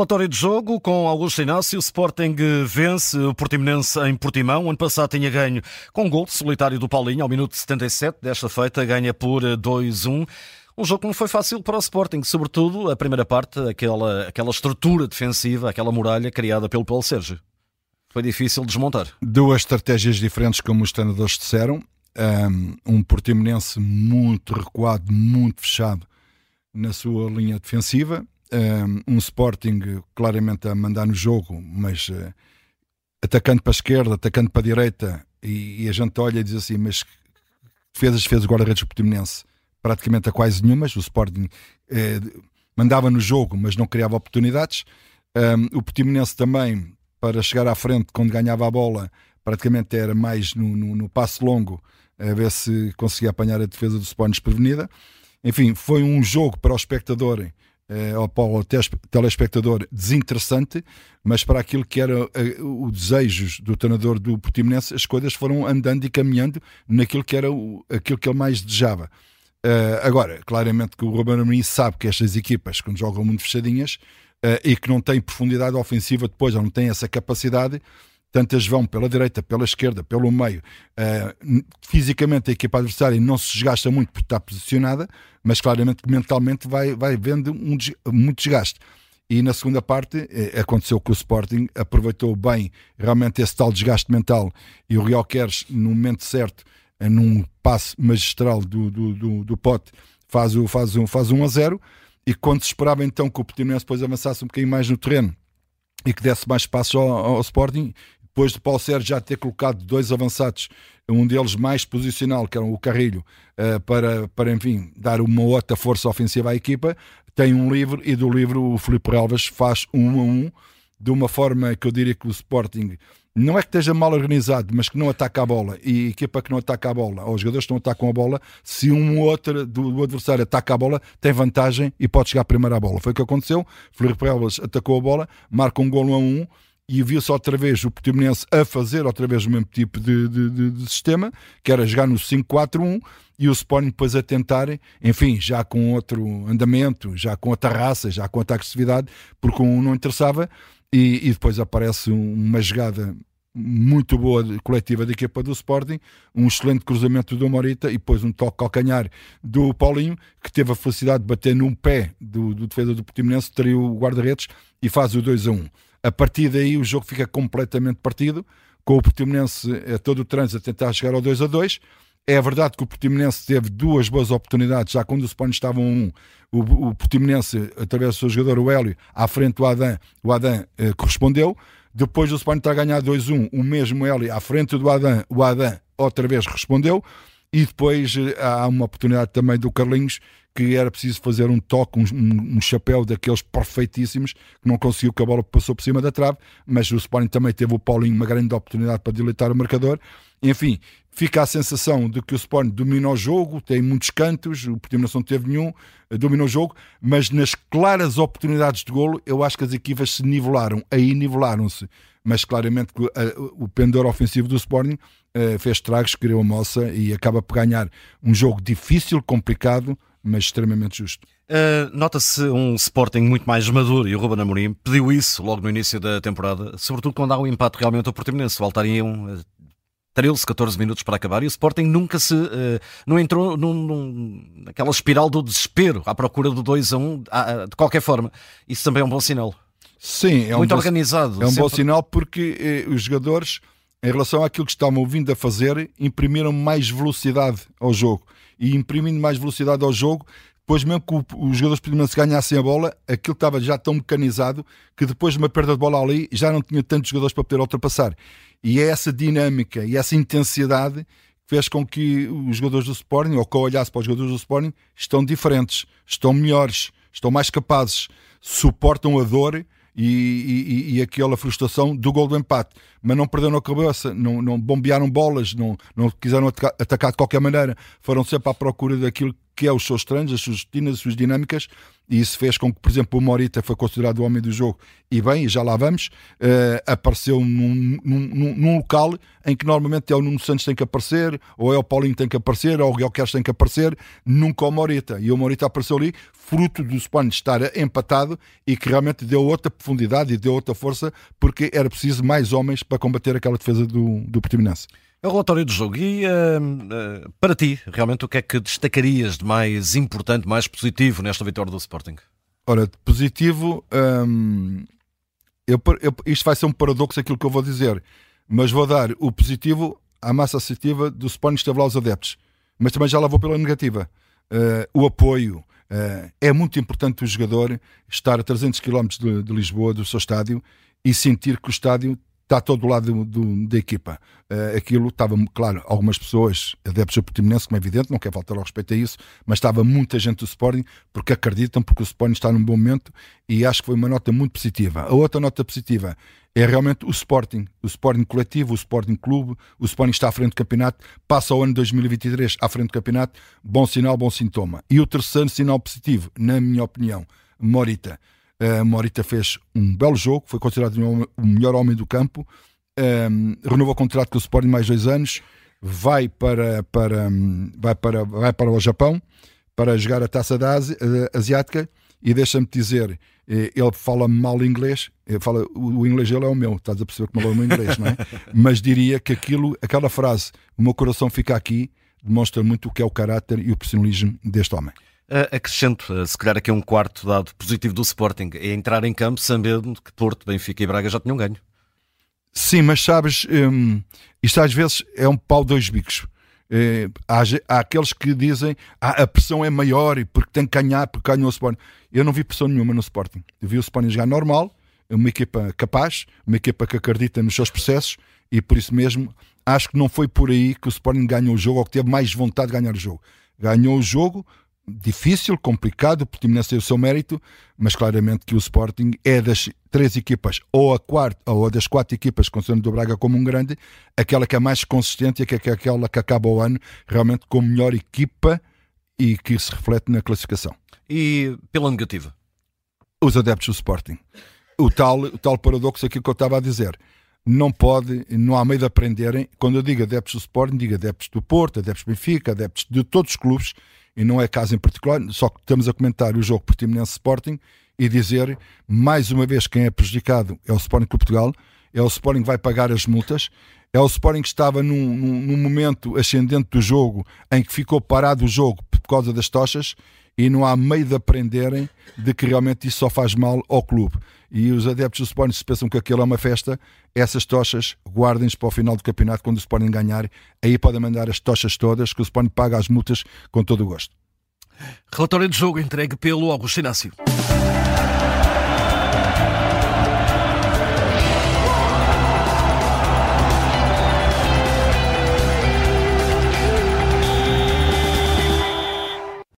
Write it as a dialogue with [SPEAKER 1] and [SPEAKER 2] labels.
[SPEAKER 1] Relatório de jogo com Augusto Inácio. O Sporting vence o Portimonense em Portimão. O ano passado tinha ganho com um gol solitário do Paulinho ao minuto 77. Desta feita ganha por 2-1. Um jogo que não foi fácil para o Sporting, sobretudo a primeira parte, aquela, aquela estrutura defensiva, aquela muralha criada pelo Paulo Sérgio. Foi difícil desmontar.
[SPEAKER 2] Duas estratégias diferentes, como os treinadores disseram. Um Portimonense muito recuado, muito fechado na sua linha defensiva um Sporting claramente a mandar no jogo, mas uh, atacando para a esquerda, atacando para a direita, e, e, a gente olha e diz assim: mas defesas fez o guarda-redes portimonense praticamente a quase nenhumas. O Sporting uh, mandava no jogo, mas não criava oportunidades. Um, o Portimonense também, para chegar à frente, quando ganhava a bola, praticamente era mais no, no, no passo longo, a ver se conseguia apanhar a defesa do Sporting desprevenida. Enfim, foi um jogo para o espectador eh, ao, ao telespectador desinteressante, mas para aquilo que era eh, o desejos do treinador do Portimonense, as coisas foram andando e caminhando naquilo que era o, aquilo que ele mais desejava. Uh, agora, claramente que o Ruben Amorim sabe que estas equipas, quando jogam muito fechadinhas uh, e que não têm profundidade ofensiva depois, ou não têm essa capacidade, tantas vão pela direita, pela esquerda, pelo meio. Uh, fisicamente a equipa adversária não se desgasta muito porque está posicionada, mas claramente mentalmente vai, vai vendo um, muito desgaste. E na segunda parte eh, aconteceu que o Sporting aproveitou bem realmente esse tal desgaste mental e o Real Queres, no momento certo, eh, num passe magistral do, do, do, do pote, faz, o, faz, um, faz um a 0. E quando se esperava então que o Portimonense depois avançasse um bocadinho mais no terreno e que desse mais espaço ao, ao Sporting, depois de Paulo Sérgio já ter colocado dois avançados, um deles mais posicional, que era o Carrilho, uh, para, para, enfim, dar uma outra força ofensiva à equipa, tem um livro e do livro o Filipe Relvas faz um a um, de uma forma que eu diria que o Sporting não é que esteja mal organizado, mas que não ataca a bola e equipa que não ataca a bola, ou os jogadores que não atacam a bola, se um ou outro do, adversário ataca a bola, tem vantagem e pode chegar primeiro à bola. Foi o que aconteceu. Filipe Relvas atacou a bola, marca um gol a um e viu-se outra vez o Portimonense a fazer outra vez o mesmo tipo de, de, de, de sistema, que era jogar no 5-4-1 e o Sporting depois a tentar, enfim, já com outro andamento, já com outra raça, já com outra agressividade, porque um não interessava e, e depois aparece uma jogada muito boa coletiva da equipa do Sporting, um excelente cruzamento do Morita e depois um toque calcanhar do Paulinho, que teve a felicidade de bater num pé do, do defesa do Portimonense, teria o guarda-redes e faz o 2 a 1. A partir daí o jogo fica completamente partido, com o Portimonense a todo o trânsito a tentar chegar ao 2 a 2. É verdade que o Portimonense teve duas boas oportunidades, já quando o Sporting estava 1 um, o, o Portimonense, através do seu jogador, o Hélio, à frente do Adam, o Adam eh, correspondeu. Depois do Sporting estar a ganhar 2-1, o mesmo Hélio à frente do Adam, o Adam outra vez respondeu. E depois eh, há uma oportunidade também do Carlinhos que era preciso fazer um toque, um, um, chapéu daqueles perfeitíssimos, que não conseguiu, que a bola passou por cima da trave, mas o Sporting também teve o Paulinho uma grande oportunidade para dileitar o marcador. Enfim, fica a sensação de que o Sporting dominou o jogo, tem muitos cantos, o Portimonense não teve nenhum, eh, dominou o jogo, mas nas claras oportunidades de golo, eu acho que as equipas se nivelaram, aí nivelaram-se, mas claramente eh, o pendor ofensivo do Sporting uh, fez tragos, criou a moça e acaba por ganhar um jogo difícil, complicado, mas extremamente justo.
[SPEAKER 1] Uh, Nota-se um Sporting muito mais maduro e o Ruben Amorim pediu isso logo no início da temporada, sobretudo quando há um empate realmente ao Portimonense. Faltariam 13, 14 minutos para acabar e o Sporting nunca se uh, não entrou num, num, naquela espiral do desespero à procura do 2 a 1 um, de qualquer forma. Isso também é um bom sinal.
[SPEAKER 2] Sim,
[SPEAKER 1] é muito um organizado.
[SPEAKER 2] Bom, é um sempre... bom sinal porque eh, os jogadores, em relação àquilo que estavam vindo a fazer, imprimiram mais velocidade ao jogo e imprimindo mais velocidade ao jogo, depois mesmo que os jogadores portimonenses ganhassem a bola, aquilo estava já tão mecanizado que depois de uma perda de bola ali já não tinha tantos jogadores para poder ultrapassar. E é essa dinâmica e essa intensidade que fez com que os jogadores do Sporting, ou que eu olhasse para os jogadores do Sporting, estão diferentes, estão melhores, estão mais capazes, suportam a dor e, e, e, aquela frustração do gol do empate. Mas não perderam a cabeça, não, não bombearam bolas, não, não quiseram atacar, atacar, de qualquer maneira. Foram sempre à procura daquilo que é os seus treinos, as suas rotinas, as suas dinâmicas e isso fez com que, por exemplo, o Morita foi considerado o homem do jogo, e bem, já lá vamos, uh, apareceu num, num, num, local em que normalmente é o Nuno Santos tem que aparecer, ou é o Paulinho tem que aparecer, ou o Guilherme tem que aparecer, nunca o Morita. E o Morita apareceu ali, fruto do Spawn estar empatado e que realmente deu outra profundidade e deu outra força, porque era preciso mais homens para combater aquela defesa do, do Portimonense.
[SPEAKER 1] É o relatório do jogo. E uh, uh, para ti, realmente, o que é que destacarias de mais importante, mais positivo nesta vitória do Sporting?
[SPEAKER 2] Ora, de positivo, um, eu, eu, isto vai ser um paradoxo aquilo que eu vou dizer, mas vou dar o positivo à massa associativa do Sporting lá os adeptos, mas também já lá vou pela negativa. Uh, o apoio. é muito importante o jogador estar a 300 km de, de Lisboa, do seu estádio, e sentir que o estádio está todo lado do, do, da equipa. Uh, aquilo estava, claro, algumas pessoas, adeptos do Portimonense, como é evidente, não quer faltar ao respeito a isso, mas estava muita gente do Sporting porque acreditam, porque o Sporting está num bom momento e acho que foi uma nota muito positiva. A outra nota positiva é realmente o Sporting, o Sporting coletivo, o Sporting clube, o Sporting está à frente do campeonato, passa o ano 2023 à frente do campeonato, bom sinal, bom sintoma. E o terceiro sinal positivo, na minha opinião, Morita. Uh, Morita fez um belo jogo, foi considerado o melhor homem do campo, um, renovou o contrato com o Sporting mais dois anos, vai para, para, vai para, vai para o Japão para jogar a taça da Ásia, uh, asiática e deixa-me dizer, eh, ele fala mal inglês, ele fala, o inglês dele é o meu, estás a perceber como é o meu inglês, não é? Mas diria que aquilo, aquela frase, o meu coração fica aqui, demonstra muito o que é o caráter e o personalismo deste homem.
[SPEAKER 1] Uh, acrescento, uh, se calhar aqui um quarto dado positivo do Sporting, é entrar em campo sabendo que Porto, Benfica e Braga já tinham ganho.
[SPEAKER 2] Sim, mas sabes, um, isto às vezes é um pau dois bicos. Uh, há, há, aqueles que dizem ah, a pressão é maior e porque tem que ganhar, porque ganhou o Sporting. Eu não vi pressão nenhuma no Sporting. Eu vi o Sporting jogar normal, uma equipa capaz, uma equipa que acredita nos seus processos e por isso mesmo acho que não foi por aí que o Sporting ganhou o jogo ou que teve mais vontade de ganhar o jogo. Ganhou o jogo difícil, complicado, o Portimonense tem o seu mérito, mas claramente que o Sporting é das três equipas, ou a quarta, ou das quatro equipas, considerando o Braga como um grande, aquela que é mais consistente e que é aquela que acaba o ano realmente com melhor equipa e que se reflete na classificação.
[SPEAKER 1] E pela negativa?
[SPEAKER 2] Os adeptos do Sporting. O tal, o tal paradoxo aqui que eu estava a dizer. Não pode, não há meio de aprenderem. Quando eu digo adeptos do Sporting, digo adeptos do Porto, adeptos do Benfica, adeptos de todos os clubes e não é caso em particular, só que estamos a comentar o jogo Portimonense Sporting e dizer, mais uma vez, quem é prejudicado é o Sporting Clube Portugal, é o Sporting que vai pagar as multas, é o Sporting que estava num, num, num, momento ascendente do jogo em que ficou parado o jogo por causa das tochas e não há meio de aprenderem de que realmente isso só faz mal ao clube. E os adeptos do Sporting, se pensam que aquilo é uma festa, essas tochas guardem-se para o final do campeonato, quando o Sporting ganhar, aí podem mandar as tochas todas, que o Sporting paga as multas com todo o gosto.
[SPEAKER 1] Relatório de jogo entregue pelo Augusto Inácio.